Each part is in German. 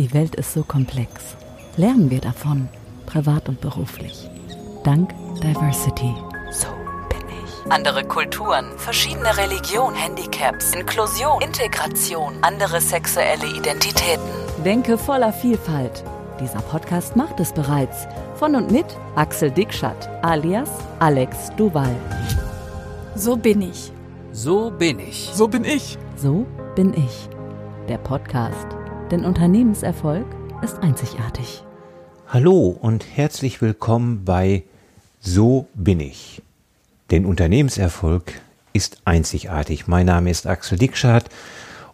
Die Welt ist so komplex. Lernen wir davon, privat und beruflich. Dank Diversity. So bin ich. Andere Kulturen, verschiedene Religionen, Handicaps, Inklusion, Integration, andere sexuelle Identitäten. Denke voller Vielfalt. Dieser Podcast macht es bereits. Von und mit Axel Dickschat alias Alex Duval. So bin ich. So bin ich. So bin ich. So bin ich. Der Podcast. Denn Unternehmenserfolg ist einzigartig. Hallo und herzlich willkommen bei So bin ich. Denn Unternehmenserfolg ist einzigartig. Mein Name ist Axel Dickschat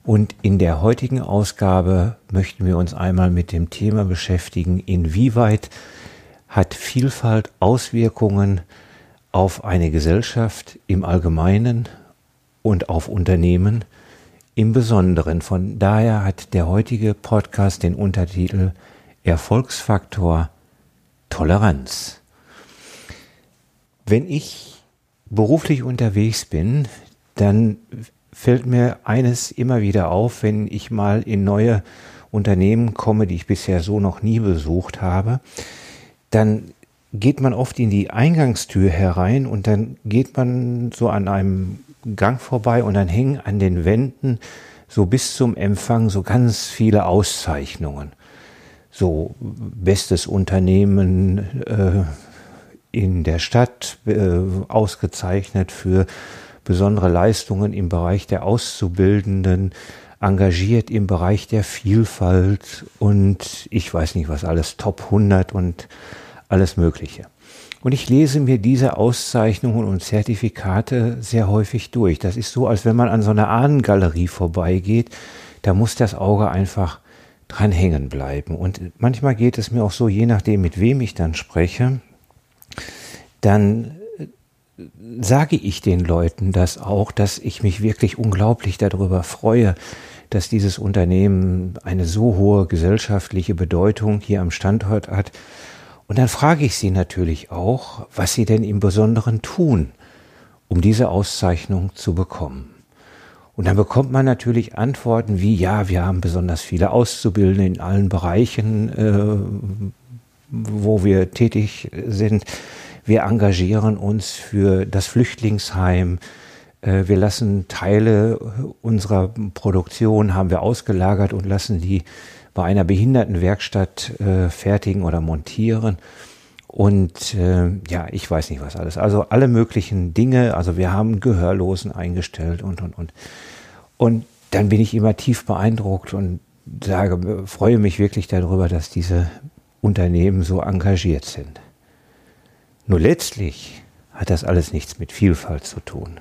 und in der heutigen Ausgabe möchten wir uns einmal mit dem Thema beschäftigen, inwieweit hat Vielfalt Auswirkungen auf eine Gesellschaft im Allgemeinen und auf Unternehmen im Besonderen. Von daher hat der heutige Podcast den Untertitel Erfolgsfaktor Toleranz. Wenn ich beruflich unterwegs bin, dann fällt mir eines immer wieder auf, wenn ich mal in neue Unternehmen komme, die ich bisher so noch nie besucht habe, dann geht man oft in die Eingangstür herein und dann geht man so an einem Gang vorbei und dann hängen an den Wänden so bis zum Empfang so ganz viele Auszeichnungen. So bestes Unternehmen äh, in der Stadt, äh, ausgezeichnet für besondere Leistungen im Bereich der Auszubildenden, engagiert im Bereich der Vielfalt und ich weiß nicht was alles, Top 100 und alles Mögliche. Und ich lese mir diese Auszeichnungen und Zertifikate sehr häufig durch. Das ist so, als wenn man an so einer Ahnengalerie vorbeigeht. Da muss das Auge einfach dran hängen bleiben. Und manchmal geht es mir auch so, je nachdem, mit wem ich dann spreche, dann äh, sage ich den Leuten das auch, dass ich mich wirklich unglaublich darüber freue, dass dieses Unternehmen eine so hohe gesellschaftliche Bedeutung hier am Standort hat und dann frage ich Sie natürlich auch, was Sie denn im Besonderen tun, um diese Auszeichnung zu bekommen. Und dann bekommt man natürlich Antworten wie, ja, wir haben besonders viele Auszubildende in allen Bereichen, äh, wo wir tätig sind. Wir engagieren uns für das Flüchtlingsheim. Äh, wir lassen Teile unserer Produktion, haben wir ausgelagert und lassen die bei einer Behindertenwerkstatt äh, fertigen oder montieren. Und äh, ja, ich weiß nicht was alles. Also alle möglichen Dinge. Also wir haben Gehörlosen eingestellt und, und, und. Und dann bin ich immer tief beeindruckt und sage, freue mich wirklich darüber, dass diese Unternehmen so engagiert sind. Nur letztlich hat das alles nichts mit Vielfalt zu tun.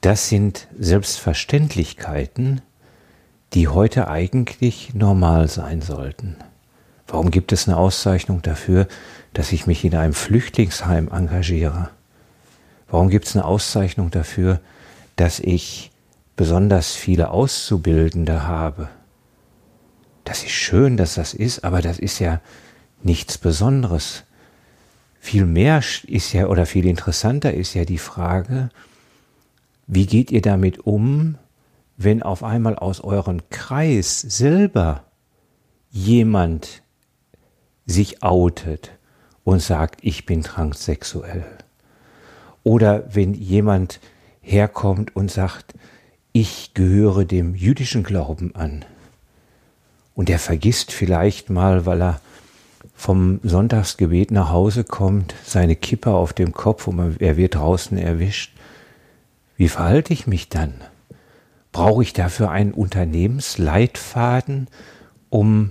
Das sind Selbstverständlichkeiten, die heute eigentlich normal sein sollten. Warum gibt es eine Auszeichnung dafür, dass ich mich in einem Flüchtlingsheim engagiere? Warum gibt es eine Auszeichnung dafür, dass ich besonders viele Auszubildende habe? Das ist schön, dass das ist, aber das ist ja nichts Besonderes. Viel mehr ist ja oder viel interessanter ist ja die Frage, wie geht ihr damit um, wenn auf einmal aus eurem Kreis selber jemand sich outet und sagt, ich bin transsexuell. Oder wenn jemand herkommt und sagt, ich gehöre dem jüdischen Glauben an. Und er vergisst vielleicht mal, weil er vom Sonntagsgebet nach Hause kommt, seine Kippe auf dem Kopf und er wird draußen erwischt. Wie verhalte ich mich dann? Brauche ich dafür einen Unternehmensleitfaden, um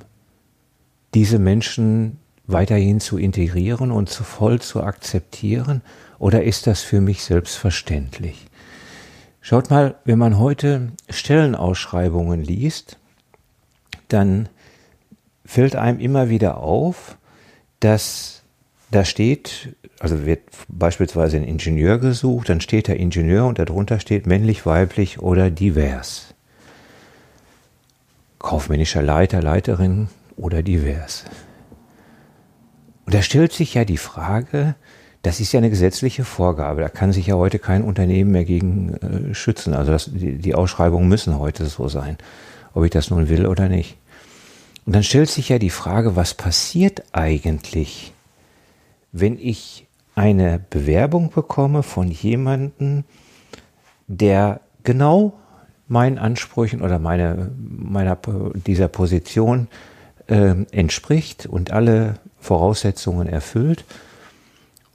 diese Menschen weiterhin zu integrieren und zu voll zu akzeptieren? Oder ist das für mich selbstverständlich? Schaut mal, wenn man heute Stellenausschreibungen liest, dann fällt einem immer wieder auf, dass da steht, also wird beispielsweise ein Ingenieur gesucht, dann steht der Ingenieur und darunter steht männlich, weiblich oder divers. Kaufmännischer Leiter, Leiterin oder divers. Und da stellt sich ja die Frage, das ist ja eine gesetzliche Vorgabe, da kann sich ja heute kein Unternehmen mehr gegen äh, schützen. Also das, die, die Ausschreibungen müssen heute so sein, ob ich das nun will oder nicht. Und dann stellt sich ja die Frage, was passiert eigentlich, wenn ich eine Bewerbung bekomme von jemandem, der genau meinen Ansprüchen oder meine, meiner, dieser Position äh, entspricht und alle Voraussetzungen erfüllt.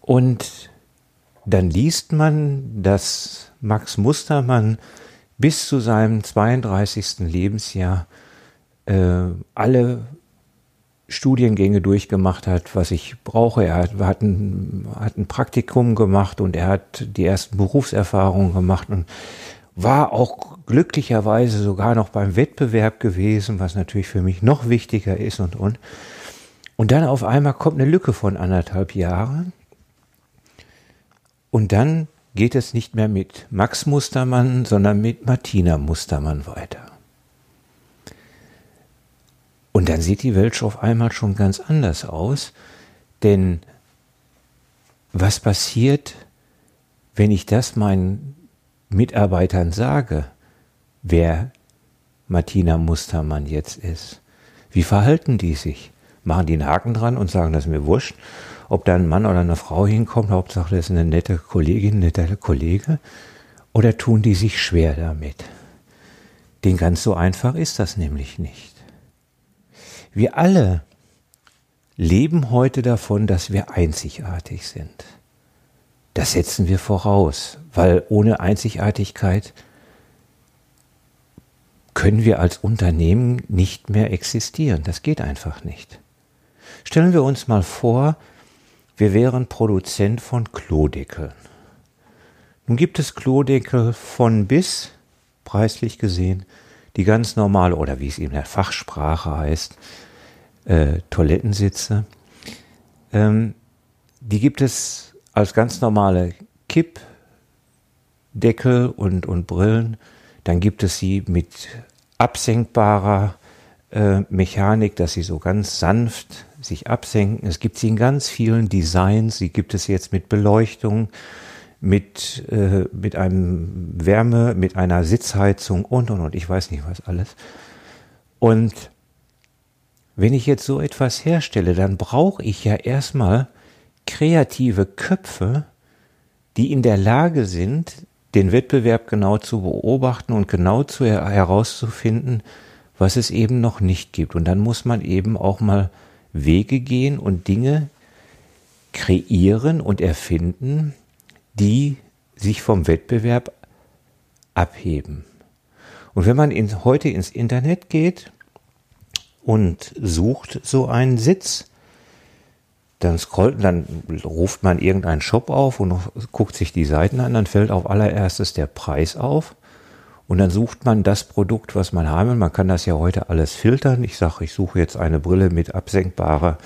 Und dann liest man, dass Max Mustermann bis zu seinem 32. Lebensjahr äh, alle Studiengänge durchgemacht hat, was ich brauche. Er hat, hat, ein, hat ein Praktikum gemacht und er hat die ersten Berufserfahrungen gemacht und war auch glücklicherweise sogar noch beim Wettbewerb gewesen, was natürlich für mich noch wichtiger ist und und. Und dann auf einmal kommt eine Lücke von anderthalb Jahren und dann geht es nicht mehr mit Max Mustermann, sondern mit Martina Mustermann weiter. Und dann sieht die Welt auf einmal schon ganz anders aus, denn was passiert, wenn ich das meinen Mitarbeitern sage, wer Martina Mustermann jetzt ist? Wie verhalten die sich? Machen die einen Haken dran und sagen, das ist mir wurscht, ob da ein Mann oder eine Frau hinkommt, Hauptsache das ist eine nette Kollegin, ein netter Kollege, oder tun die sich schwer damit? Denn ganz so einfach ist das nämlich nicht. Wir alle leben heute davon, dass wir einzigartig sind. Das setzen wir voraus, weil ohne Einzigartigkeit können wir als Unternehmen nicht mehr existieren. Das geht einfach nicht. Stellen wir uns mal vor, wir wären Produzent von Klodeckeln. Nun gibt es Klodeckel von bis, preislich gesehen, die ganz normale, oder wie es in der Fachsprache heißt, äh, Toilettensitze. Ähm, die gibt es als ganz normale Kippdeckel und, und Brillen. Dann gibt es sie mit absenkbarer äh, Mechanik, dass sie so ganz sanft sich absenken. Es gibt sie in ganz vielen Designs. Sie gibt es jetzt mit Beleuchtung, mit, äh, mit einem Wärme, mit einer Sitzheizung und, und, und. Ich weiß nicht was alles. Und wenn ich jetzt so etwas herstelle, dann brauche ich ja erstmal kreative Köpfe, die in der Lage sind, den Wettbewerb genau zu beobachten und genau zu herauszufinden, was es eben noch nicht gibt. Und dann muss man eben auch mal Wege gehen und Dinge kreieren und erfinden, die sich vom Wettbewerb abheben. Und wenn man in, heute ins Internet geht und sucht so einen Sitz, dann scrollt, dann ruft man irgendeinen Shop auf und guckt sich die Seiten an, dann fällt auf allererstes der Preis auf. Und dann sucht man das Produkt, was man haben will. Man kann das ja heute alles filtern. Ich sage, ich suche jetzt eine Brille mit absenkbarer,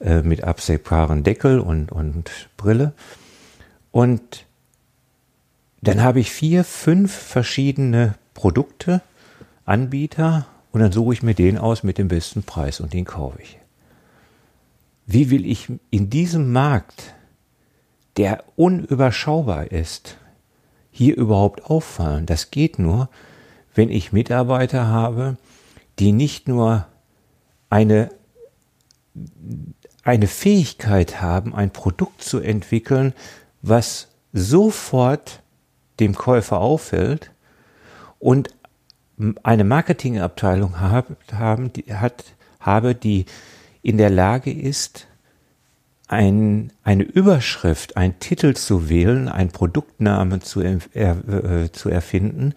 äh, mit absenkbaren Deckel und, und Brille. Und dann habe ich vier, fünf verschiedene Produkte, Anbieter und dann suche ich mir den aus mit dem besten Preis und den kaufe ich. Wie will ich in diesem Markt, der unüberschaubar ist, hier überhaupt auffallen? Das geht nur, wenn ich Mitarbeiter habe, die nicht nur eine, eine Fähigkeit haben, ein Produkt zu entwickeln, was sofort dem Käufer auffällt und eine Marketingabteilung haben, die hat, habe, die in der Lage ist, ein, eine Überschrift, einen Titel zu wählen, einen Produktnamen zu, er, äh, zu erfinden,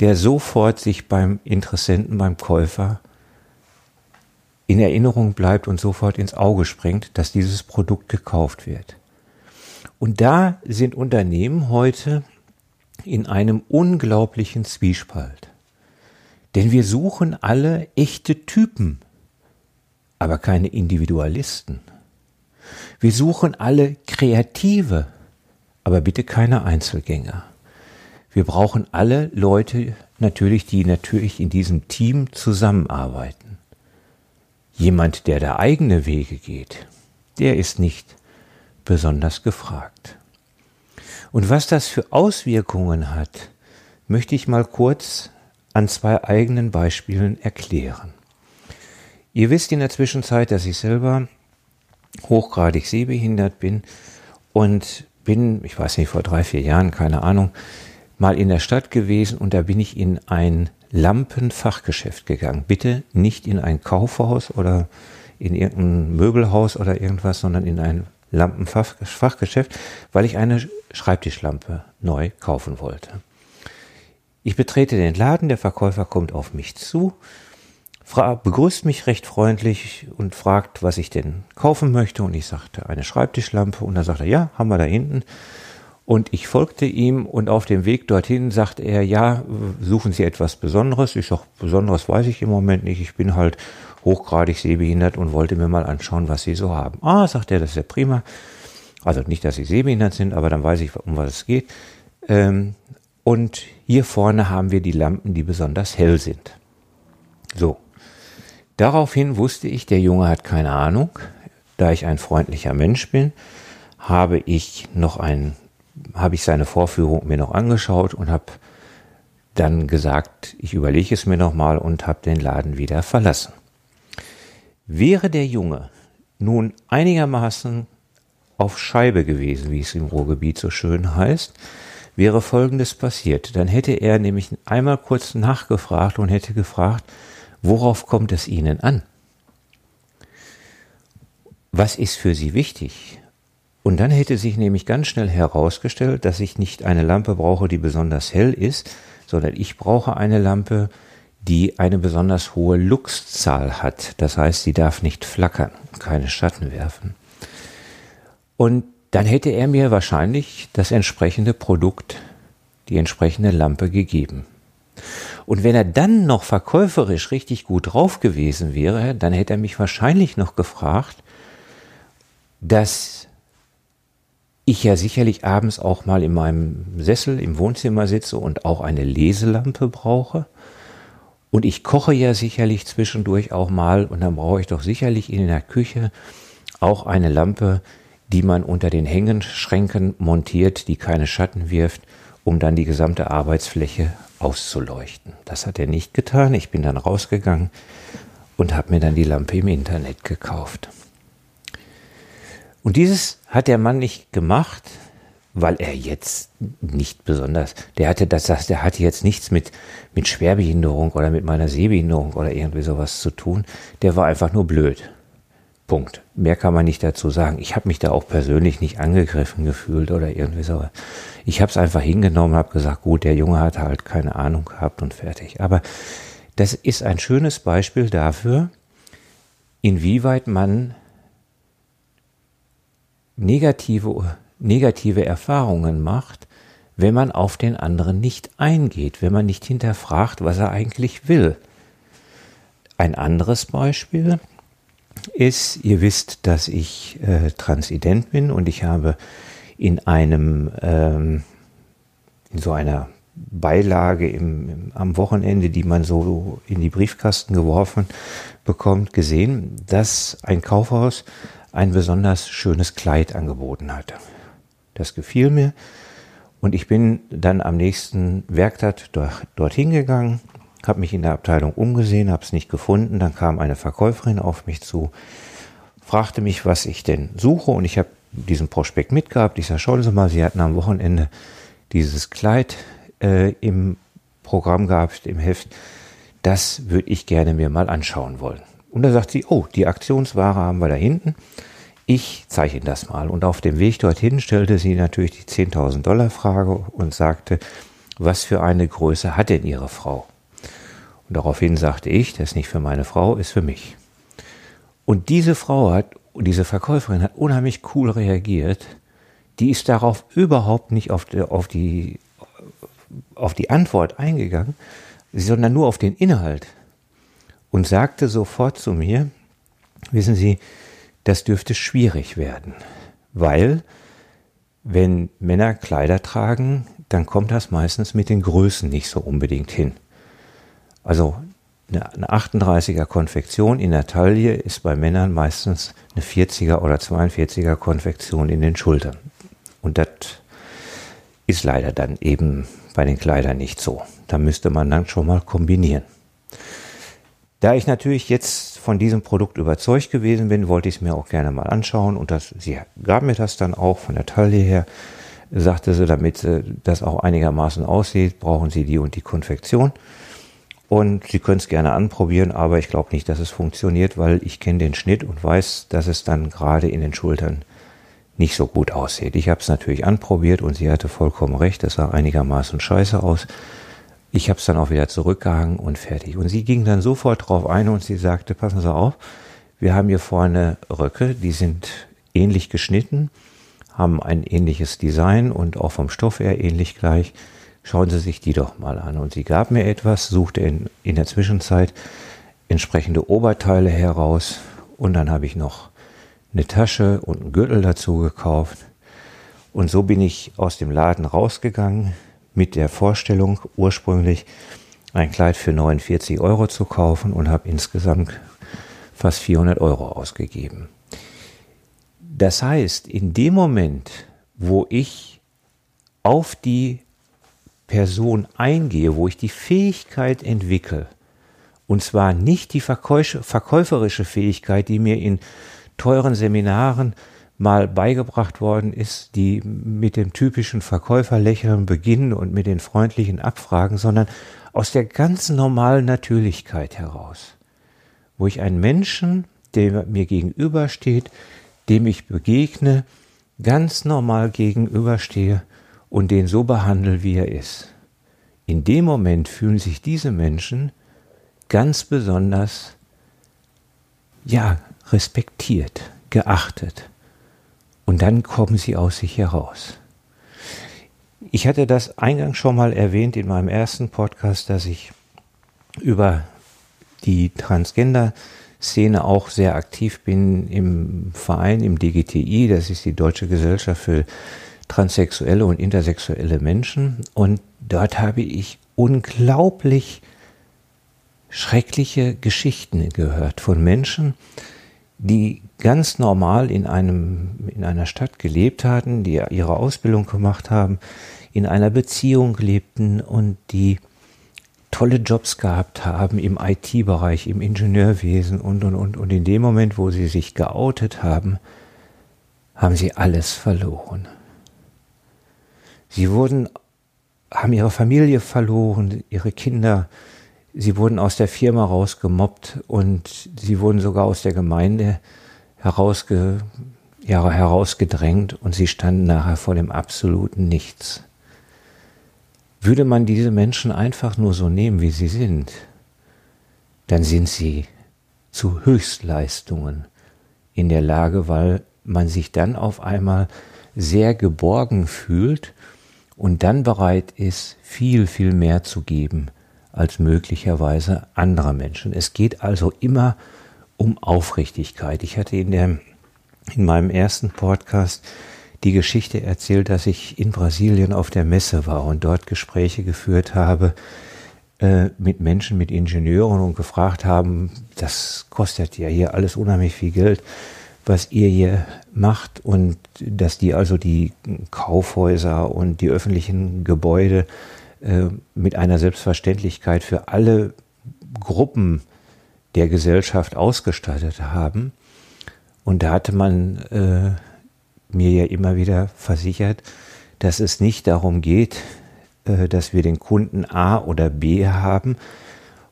der sofort sich beim Interessenten, beim Käufer in Erinnerung bleibt und sofort ins Auge springt, dass dieses Produkt gekauft wird. Und da sind Unternehmen heute in einem unglaublichen Zwiespalt. Denn wir suchen alle echte Typen, aber keine Individualisten. Wir suchen alle Kreative, aber bitte keine Einzelgänger. Wir brauchen alle Leute natürlich, die natürlich in diesem Team zusammenarbeiten. Jemand, der da eigene Wege geht, der ist nicht besonders gefragt. Und was das für Auswirkungen hat, möchte ich mal kurz an zwei eigenen Beispielen erklären. Ihr wisst in der Zwischenzeit, dass ich selber hochgradig sehbehindert bin und bin, ich weiß nicht, vor drei, vier Jahren, keine Ahnung, mal in der Stadt gewesen und da bin ich in ein Lampenfachgeschäft gegangen. Bitte nicht in ein Kaufhaus oder in irgendein Möbelhaus oder irgendwas, sondern in ein Lampenfachgeschäft, weil ich eine Schreibtischlampe neu kaufen wollte. Ich betrete den Laden, der Verkäufer kommt auf mich zu, begrüßt mich recht freundlich und fragt, was ich denn kaufen möchte. Und ich sagte, eine Schreibtischlampe. Und dann sagte er, ja, haben wir da hinten. Und ich folgte ihm und auf dem Weg dorthin sagte er, ja, suchen Sie etwas Besonderes? Ich sage, Besonderes weiß ich im Moment nicht. Ich bin halt hochgradig sehbehindert und wollte mir mal anschauen, was Sie so haben. Ah, sagt er, das ist ja prima. Also nicht, dass Sie sehbehindert sind, aber dann weiß ich, um was es geht. Ähm, und hier vorne haben wir die Lampen, die besonders hell sind. So. Daraufhin wusste ich, der Junge hat keine Ahnung. Da ich ein freundlicher Mensch bin, habe ich noch ein, habe ich seine Vorführung mir noch angeschaut und habe dann gesagt, ich überlege es mir nochmal und habe den Laden wieder verlassen. Wäre der Junge nun einigermaßen auf Scheibe gewesen, wie es im Ruhrgebiet so schön heißt, wäre Folgendes passiert. Dann hätte er nämlich einmal kurz nachgefragt und hätte gefragt, worauf kommt es Ihnen an? Was ist für Sie wichtig? Und dann hätte sich nämlich ganz schnell herausgestellt, dass ich nicht eine Lampe brauche, die besonders hell ist, sondern ich brauche eine Lampe, die eine besonders hohe Luxzahl hat. Das heißt, sie darf nicht flackern, keine Schatten werfen. Und dann hätte er mir wahrscheinlich das entsprechende Produkt, die entsprechende Lampe gegeben. Und wenn er dann noch verkäuferisch richtig gut drauf gewesen wäre, dann hätte er mich wahrscheinlich noch gefragt, dass ich ja sicherlich abends auch mal in meinem Sessel im Wohnzimmer sitze und auch eine Leselampe brauche. Und ich koche ja sicherlich zwischendurch auch mal und dann brauche ich doch sicherlich in der Küche auch eine Lampe, die man unter den Hängenschränken montiert, die keine Schatten wirft, um dann die gesamte Arbeitsfläche auszuleuchten. Das hat er nicht getan. Ich bin dann rausgegangen und habe mir dann die Lampe im Internet gekauft. Und dieses hat der Mann nicht gemacht, weil er jetzt nicht besonders, der hatte das, das der hatte jetzt nichts mit, mit Schwerbehinderung oder mit meiner Sehbehinderung oder irgendwie sowas zu tun. Der war einfach nur blöd. Punkt. Mehr kann man nicht dazu sagen. Ich habe mich da auch persönlich nicht angegriffen gefühlt oder irgendwie so. Ich habe es einfach hingenommen, habe gesagt, gut, der Junge hat halt keine Ahnung gehabt und fertig. Aber das ist ein schönes Beispiel dafür, inwieweit man negative, negative Erfahrungen macht, wenn man auf den anderen nicht eingeht, wenn man nicht hinterfragt, was er eigentlich will. Ein anderes Beispiel, ist, ihr wisst, dass ich äh, transident bin und ich habe in einem, ähm, in so einer Beilage im, im, am Wochenende, die man so in die Briefkasten geworfen bekommt, gesehen, dass ein Kaufhaus ein besonders schönes Kleid angeboten hatte. Das gefiel mir und ich bin dann am nächsten Werktag dorthin gegangen habe mich in der Abteilung umgesehen, habe es nicht gefunden. Dann kam eine Verkäuferin auf mich zu, fragte mich, was ich denn suche. Und ich habe diesen Prospekt mitgehabt. Ich sage, schauen Sie mal, Sie hatten am Wochenende dieses Kleid äh, im Programm gehabt, im Heft. Das würde ich gerne mir mal anschauen wollen. Und da sagt sie, oh, die Aktionsware haben wir da hinten. Ich zeige Ihnen das mal. Und auf dem Weg dorthin stellte sie natürlich die 10.000 Dollar Frage und sagte, was für eine Größe hat denn Ihre Frau? Und daraufhin sagte ich, das ist nicht für meine Frau, ist für mich. Und diese Frau hat, diese Verkäuferin hat unheimlich cool reagiert. Die ist darauf überhaupt nicht auf die, auf die, auf die Antwort eingegangen, sondern nur auf den Inhalt. Und sagte sofort zu mir, wissen Sie, das dürfte schwierig werden, weil wenn Männer Kleider tragen, dann kommt das meistens mit den Größen nicht so unbedingt hin. Also eine 38er Konfektion in der Taille ist bei Männern meistens eine 40er oder 42er Konfektion in den Schultern. Und das ist leider dann eben bei den Kleidern nicht so. Da müsste man dann schon mal kombinieren. Da ich natürlich jetzt von diesem Produkt überzeugt gewesen bin, wollte ich es mir auch gerne mal anschauen und das, sie gab mir das dann auch von der Taille her, sagte sie, damit das auch einigermaßen aussieht, brauchen Sie die und die Konfektion. Und Sie können es gerne anprobieren, aber ich glaube nicht, dass es funktioniert, weil ich kenne den Schnitt und weiß, dass es dann gerade in den Schultern nicht so gut aussieht. Ich habe es natürlich anprobiert und sie hatte vollkommen recht, es sah einigermaßen scheiße aus. Ich habe es dann auch wieder zurückgehangen und fertig. Und sie ging dann sofort drauf ein und sie sagte, passen Sie auf, wir haben hier vorne Röcke, die sind ähnlich geschnitten, haben ein ähnliches Design und auch vom Stoff her ähnlich gleich schauen Sie sich die doch mal an. Und sie gab mir etwas, suchte in, in der Zwischenzeit entsprechende Oberteile heraus und dann habe ich noch eine Tasche und einen Gürtel dazu gekauft. Und so bin ich aus dem Laden rausgegangen mit der Vorstellung, ursprünglich ein Kleid für 49 Euro zu kaufen und habe insgesamt fast 400 Euro ausgegeben. Das heißt, in dem Moment, wo ich auf die Person eingehe, wo ich die Fähigkeit entwickle, und zwar nicht die verkäuferische Fähigkeit, die mir in teuren Seminaren mal beigebracht worden ist, die mit dem typischen Verkäuferlächeln beginnen und mit den freundlichen Abfragen, sondern aus der ganz normalen Natürlichkeit heraus, wo ich einen Menschen, der mir gegenübersteht, dem ich begegne, ganz normal gegenüberstehe und den so behandle, wie er ist. In dem Moment fühlen sich diese Menschen ganz besonders, ja, respektiert, geachtet. Und dann kommen sie aus sich heraus. Ich hatte das eingangs schon mal erwähnt in meinem ersten Podcast, dass ich über die Transgender-Szene auch sehr aktiv bin im Verein, im DGTI, das ist die Deutsche Gesellschaft für transsexuelle und intersexuelle Menschen. Und dort habe ich unglaublich schreckliche Geschichten gehört von Menschen, die ganz normal in einem, in einer Stadt gelebt hatten, die ihre Ausbildung gemacht haben, in einer Beziehung lebten und die tolle Jobs gehabt haben im IT-Bereich, im Ingenieurwesen und, und, und. Und in dem Moment, wo sie sich geoutet haben, haben sie alles verloren. Sie wurden, haben ihre Familie verloren, ihre Kinder, sie wurden aus der Firma rausgemobbt und sie wurden sogar aus der Gemeinde herausge, ja, herausgedrängt und sie standen nachher vor dem absoluten Nichts. Würde man diese Menschen einfach nur so nehmen, wie sie sind, dann sind sie zu Höchstleistungen in der Lage, weil man sich dann auf einmal sehr geborgen fühlt und dann bereit ist, viel, viel mehr zu geben als möglicherweise andere Menschen. Es geht also immer um Aufrichtigkeit. Ich hatte in, der, in meinem ersten Podcast die Geschichte erzählt, dass ich in Brasilien auf der Messe war und dort Gespräche geführt habe äh, mit Menschen, mit Ingenieuren und gefragt haben, das kostet ja hier alles unheimlich viel Geld was ihr hier macht und dass die also die Kaufhäuser und die öffentlichen Gebäude äh, mit einer Selbstverständlichkeit für alle Gruppen der Gesellschaft ausgestattet haben. Und da hatte man äh, mir ja immer wieder versichert, dass es nicht darum geht, äh, dass wir den Kunden A oder B haben,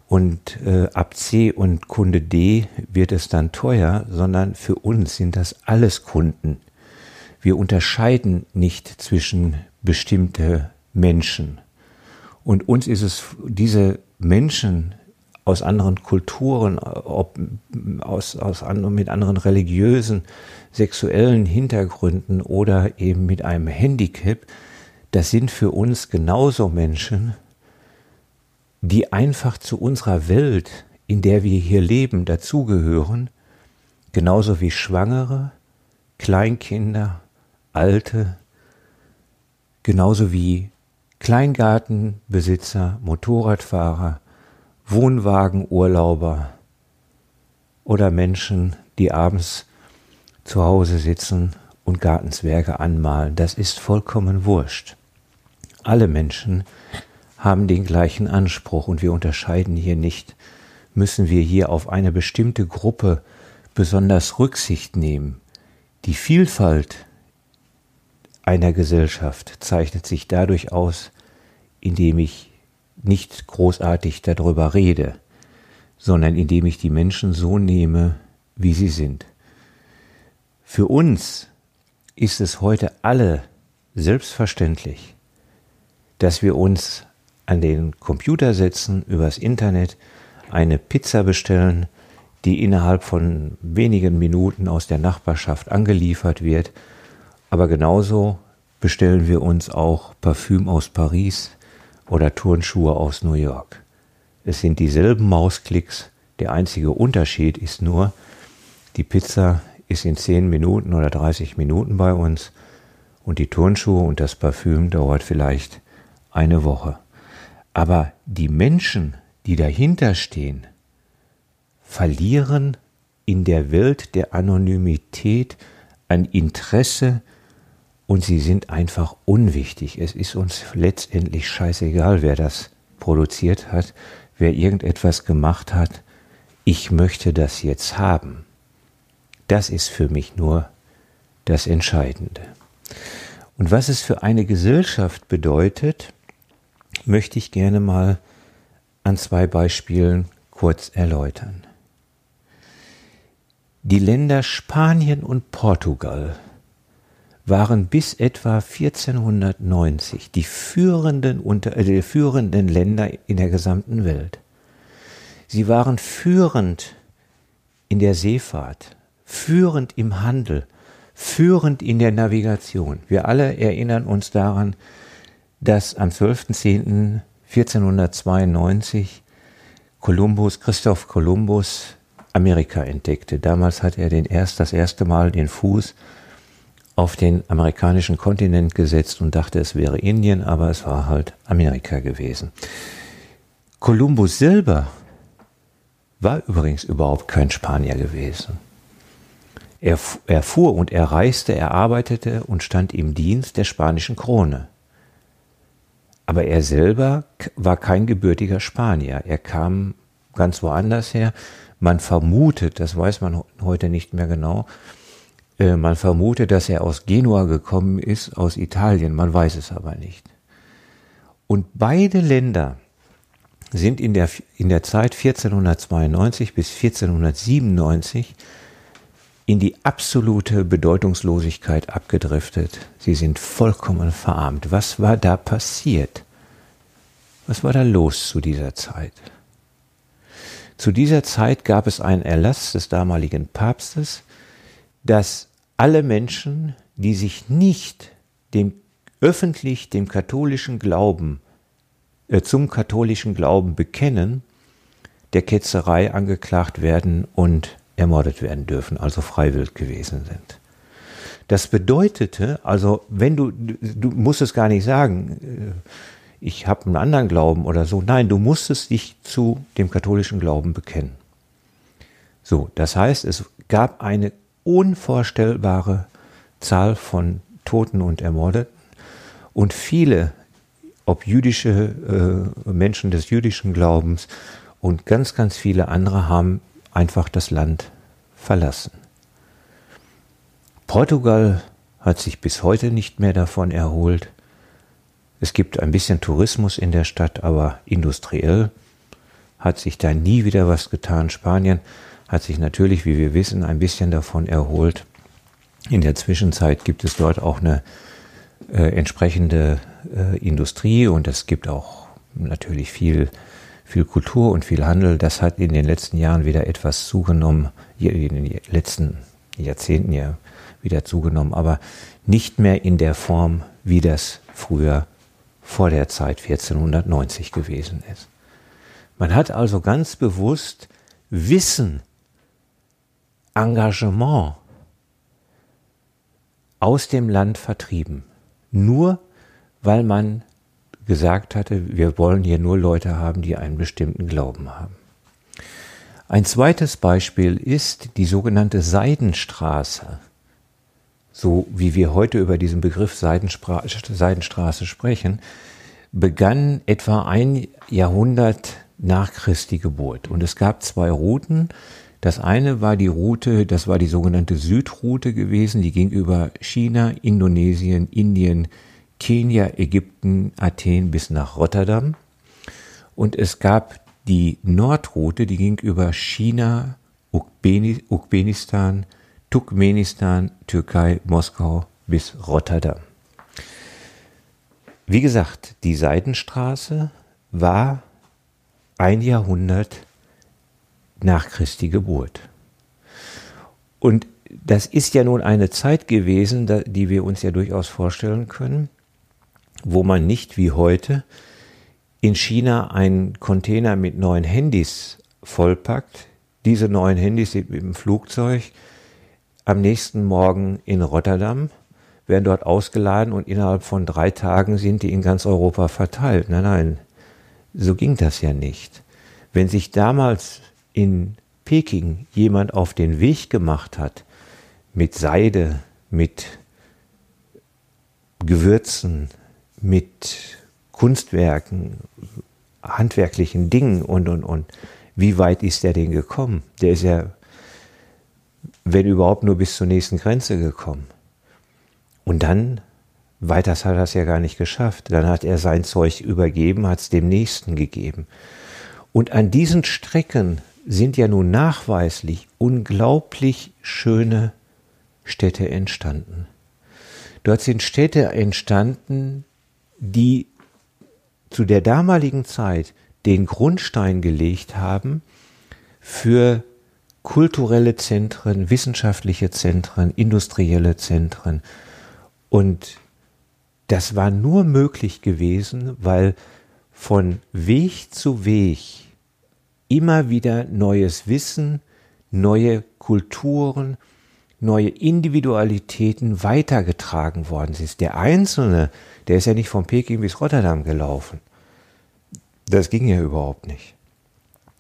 und äh, ab C und Kunde D wird es dann teuer, sondern für uns sind das alles Kunden. Wir unterscheiden nicht zwischen bestimmte Menschen. Und uns ist es, diese Menschen aus anderen Kulturen, ob aus, aus anderen, mit anderen religiösen, sexuellen Hintergründen oder eben mit einem Handicap, das sind für uns genauso Menschen die einfach zu unserer Welt, in der wir hier leben, dazugehören, genauso wie Schwangere, Kleinkinder, Alte, genauso wie Kleingartenbesitzer, Motorradfahrer, Wohnwagenurlauber oder Menschen, die abends zu Hause sitzen und Gartenswerke anmalen. Das ist vollkommen wurscht. Alle Menschen haben den gleichen Anspruch und wir unterscheiden hier nicht müssen wir hier auf eine bestimmte Gruppe besonders Rücksicht nehmen. Die Vielfalt einer Gesellschaft zeichnet sich dadurch aus, indem ich nicht großartig darüber rede, sondern indem ich die Menschen so nehme, wie sie sind. Für uns ist es heute alle selbstverständlich, dass wir uns an den Computer setzen, übers Internet, eine Pizza bestellen, die innerhalb von wenigen Minuten aus der Nachbarschaft angeliefert wird. Aber genauso bestellen wir uns auch Parfüm aus Paris oder Turnschuhe aus New York. Es sind dieselben Mausklicks, der einzige Unterschied ist nur, die Pizza ist in 10 Minuten oder 30 Minuten bei uns und die Turnschuhe und das Parfüm dauert vielleicht eine Woche. Aber die Menschen, die dahinter stehen, verlieren in der Welt der Anonymität an Interesse und sie sind einfach unwichtig. Es ist uns letztendlich scheißegal, wer das produziert hat, wer irgendetwas gemacht hat. Ich möchte das jetzt haben. Das ist für mich nur das Entscheidende. Und was es für eine Gesellschaft bedeutet, möchte ich gerne mal an zwei Beispielen kurz erläutern. Die Länder Spanien und Portugal waren bis etwa 1490 die führenden, unter, äh, die führenden Länder in der gesamten Welt. Sie waren führend in der Seefahrt, führend im Handel, führend in der Navigation. Wir alle erinnern uns daran, dass am 12.10.1492 Kolumbus, Christoph Kolumbus, Amerika entdeckte. Damals hat er den erst, das erste Mal den Fuß auf den amerikanischen Kontinent gesetzt und dachte, es wäre Indien, aber es war halt Amerika gewesen. Kolumbus selber war übrigens überhaupt kein Spanier gewesen. Er, er fuhr und er reiste, er arbeitete und stand im Dienst der spanischen Krone. Aber er selber war kein gebürtiger Spanier. Er kam ganz woanders her. Man vermutet, das weiß man heute nicht mehr genau, äh, man vermutet, dass er aus Genua gekommen ist, aus Italien. Man weiß es aber nicht. Und beide Länder sind in der, in der Zeit 1492 bis 1497 in die absolute Bedeutungslosigkeit abgedriftet. Sie sind vollkommen verarmt. Was war da passiert? Was war da los zu dieser Zeit? Zu dieser Zeit gab es einen Erlass des damaligen Papstes, dass alle Menschen, die sich nicht dem öffentlich dem katholischen Glauben äh, zum katholischen Glauben bekennen, der Ketzerei angeklagt werden und ermordet werden dürfen, also freiwillig gewesen sind. Das bedeutete, also wenn du, du musst es gar nicht sagen, äh, ich habe einen anderen Glauben oder so, nein, du musstest dich zu dem katholischen Glauben bekennen. So, das heißt, es gab eine unvorstellbare Zahl von Toten und Ermordeten und viele, ob jüdische äh, Menschen des jüdischen Glaubens und ganz, ganz viele andere haben einfach das Land verlassen. Portugal hat sich bis heute nicht mehr davon erholt. Es gibt ein bisschen Tourismus in der Stadt, aber industriell hat sich da nie wieder was getan. Spanien hat sich natürlich, wie wir wissen, ein bisschen davon erholt. In der Zwischenzeit gibt es dort auch eine äh, entsprechende äh, Industrie und es gibt auch natürlich viel viel Kultur und viel Handel, das hat in den letzten Jahren wieder etwas zugenommen, in den letzten Jahrzehnten ja wieder zugenommen, aber nicht mehr in der Form, wie das früher vor der Zeit 1490 gewesen ist. Man hat also ganz bewusst Wissen, Engagement aus dem Land vertrieben, nur weil man gesagt hatte, wir wollen hier nur Leute haben, die einen bestimmten Glauben haben. Ein zweites Beispiel ist die sogenannte Seidenstraße. So wie wir heute über diesen Begriff Seidenstraße sprechen, begann etwa ein Jahrhundert nach Christi Geburt. Und es gab zwei Routen. Das eine war die Route, das war die sogenannte Südroute gewesen, die ging über China, Indonesien, Indien, Kenia, Ägypten, Athen bis nach Rotterdam. Und es gab die Nordroute, die ging über China, Ukbenistan, Turkmenistan, Türkei, Moskau bis Rotterdam. Wie gesagt, die Seidenstraße war ein Jahrhundert nach Christi Geburt. Und das ist ja nun eine Zeit gewesen, die wir uns ja durchaus vorstellen können, wo man nicht wie heute in China einen Container mit neuen Handys vollpackt. Diese neuen Handys sind mit dem Flugzeug am nächsten Morgen in Rotterdam, werden dort ausgeladen und innerhalb von drei Tagen sind die in ganz Europa verteilt. Nein, nein, so ging das ja nicht. Wenn sich damals in Peking jemand auf den Weg gemacht hat, mit Seide, mit Gewürzen, mit Kunstwerken, handwerklichen Dingen und, und, und. Wie weit ist der denn gekommen? Der ist ja, wenn überhaupt, nur bis zur nächsten Grenze gekommen. Und dann, weiter hat er das ja gar nicht geschafft. Dann hat er sein Zeug übergeben, hat es dem Nächsten gegeben. Und an diesen Strecken sind ja nun nachweislich unglaublich schöne Städte entstanden. Dort sind Städte entstanden, die zu der damaligen Zeit den Grundstein gelegt haben für kulturelle Zentren, wissenschaftliche Zentren, industrielle Zentren. Und das war nur möglich gewesen, weil von Weg zu Weg immer wieder neues Wissen, neue Kulturen, neue Individualitäten weitergetragen worden ist. Der Einzelne, der ist ja nicht von Peking bis Rotterdam gelaufen. Das ging ja überhaupt nicht.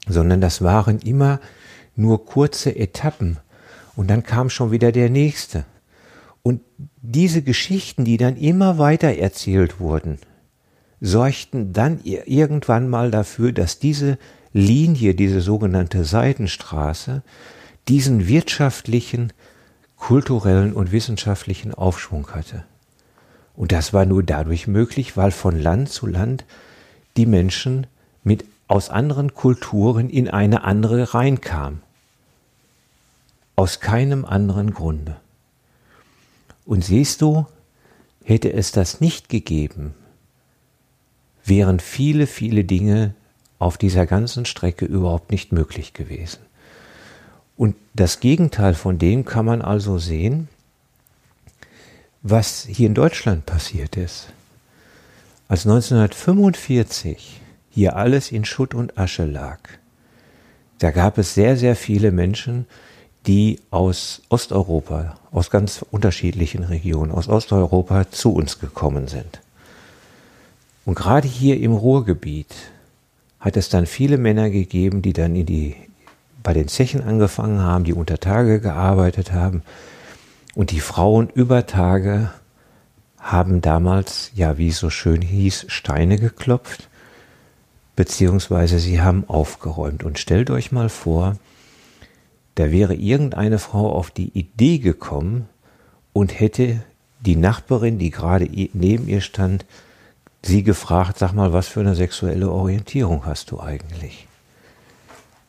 Sondern das waren immer nur kurze Etappen. Und dann kam schon wieder der nächste. Und diese Geschichten, die dann immer weiter erzählt wurden, sorgten dann irgendwann mal dafür, dass diese Linie, diese sogenannte Seidenstraße, diesen wirtschaftlichen, kulturellen und wissenschaftlichen Aufschwung hatte. Und das war nur dadurch möglich, weil von Land zu Land die Menschen mit aus anderen Kulturen in eine andere reinkamen. Aus keinem anderen Grunde. Und siehst du, hätte es das nicht gegeben, wären viele, viele Dinge auf dieser ganzen Strecke überhaupt nicht möglich gewesen. Und das Gegenteil von dem kann man also sehen, was hier in Deutschland passiert ist. Als 1945 hier alles in Schutt und Asche lag, da gab es sehr, sehr viele Menschen, die aus Osteuropa, aus ganz unterschiedlichen Regionen, aus Osteuropa zu uns gekommen sind. Und gerade hier im Ruhrgebiet hat es dann viele Männer gegeben, die dann in die, bei den Zechen angefangen haben, die unter Tage gearbeitet haben. Und die Frauen über Tage haben damals, ja, wie es so schön hieß, Steine geklopft, beziehungsweise sie haben aufgeräumt. Und stellt euch mal vor, da wäre irgendeine Frau auf die Idee gekommen und hätte die Nachbarin, die gerade neben ihr stand, sie gefragt, sag mal, was für eine sexuelle Orientierung hast du eigentlich?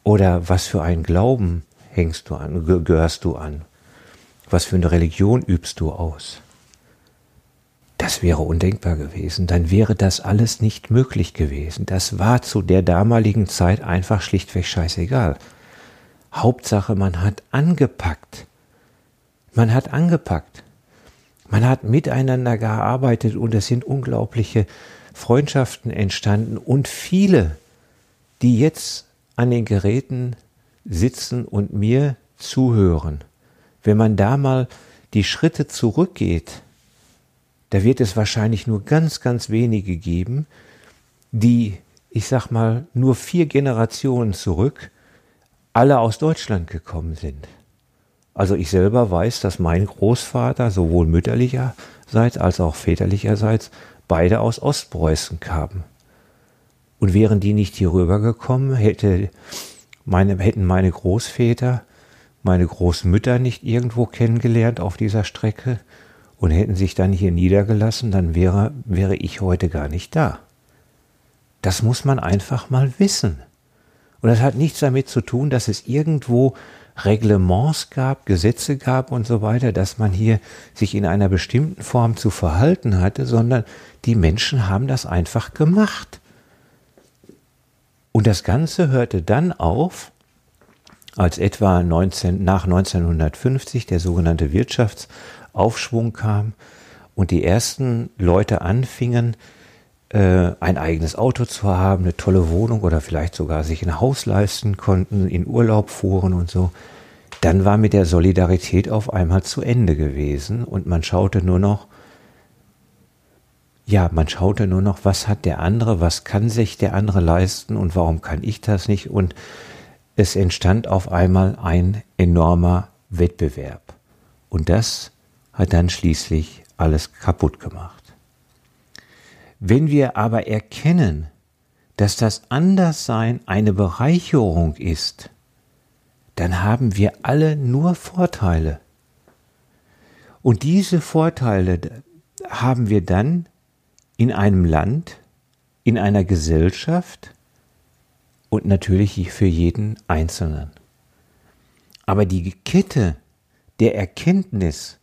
Oder was für einen Glauben hängst du an, gehörst du an? Was für eine Religion übst du aus? Das wäre undenkbar gewesen. Dann wäre das alles nicht möglich gewesen. Das war zu der damaligen Zeit einfach schlichtweg scheißegal. Hauptsache, man hat angepackt. Man hat angepackt. Man hat miteinander gearbeitet und es sind unglaubliche Freundschaften entstanden und viele, die jetzt an den Geräten sitzen und mir zuhören. Wenn man da mal die Schritte zurückgeht, da wird es wahrscheinlich nur ganz, ganz wenige geben, die, ich sag mal, nur vier Generationen zurück alle aus Deutschland gekommen sind. Also ich selber weiß, dass mein Großvater sowohl mütterlicherseits als auch väterlicherseits beide aus Ostpreußen kamen. Und wären die nicht hier rübergekommen, hätte meine, hätten meine Großväter, meine Großmütter nicht irgendwo kennengelernt auf dieser Strecke und hätten sich dann hier niedergelassen, dann wäre, wäre ich heute gar nicht da. Das muss man einfach mal wissen. Und das hat nichts damit zu tun, dass es irgendwo Reglements gab, Gesetze gab und so weiter, dass man hier sich in einer bestimmten Form zu verhalten hatte, sondern die Menschen haben das einfach gemacht. Und das Ganze hörte dann auf, als etwa 19, nach 1950 der sogenannte Wirtschaftsaufschwung kam und die ersten Leute anfingen, äh, ein eigenes Auto zu haben, eine tolle Wohnung oder vielleicht sogar sich ein Haus leisten konnten, in Urlaub fuhren und so, dann war mit der Solidarität auf einmal zu Ende gewesen und man schaute nur noch, ja, man schaute nur noch, was hat der andere, was kann sich der andere leisten und warum kann ich das nicht und es entstand auf einmal ein enormer Wettbewerb und das hat dann schließlich alles kaputt gemacht. Wenn wir aber erkennen, dass das Anderssein eine Bereicherung ist, dann haben wir alle nur Vorteile. Und diese Vorteile haben wir dann in einem Land, in einer Gesellschaft und natürlich für jeden Einzelnen. Aber die Kette der Erkenntnis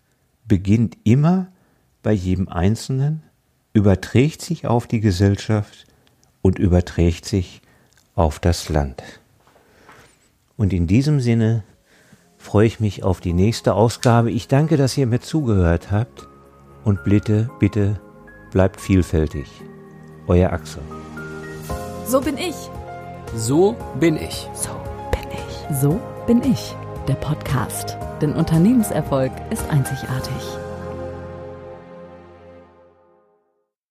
beginnt immer bei jedem Einzelnen überträgt sich auf die Gesellschaft und überträgt sich auf das Land. Und in diesem Sinne freue ich mich auf die nächste Ausgabe. Ich danke, dass ihr mir zugehört habt und bitte, bitte bleibt vielfältig. Euer Axel. So bin ich. So bin ich. So bin ich. So bin ich. Der Podcast. Denn Unternehmenserfolg ist einzigartig.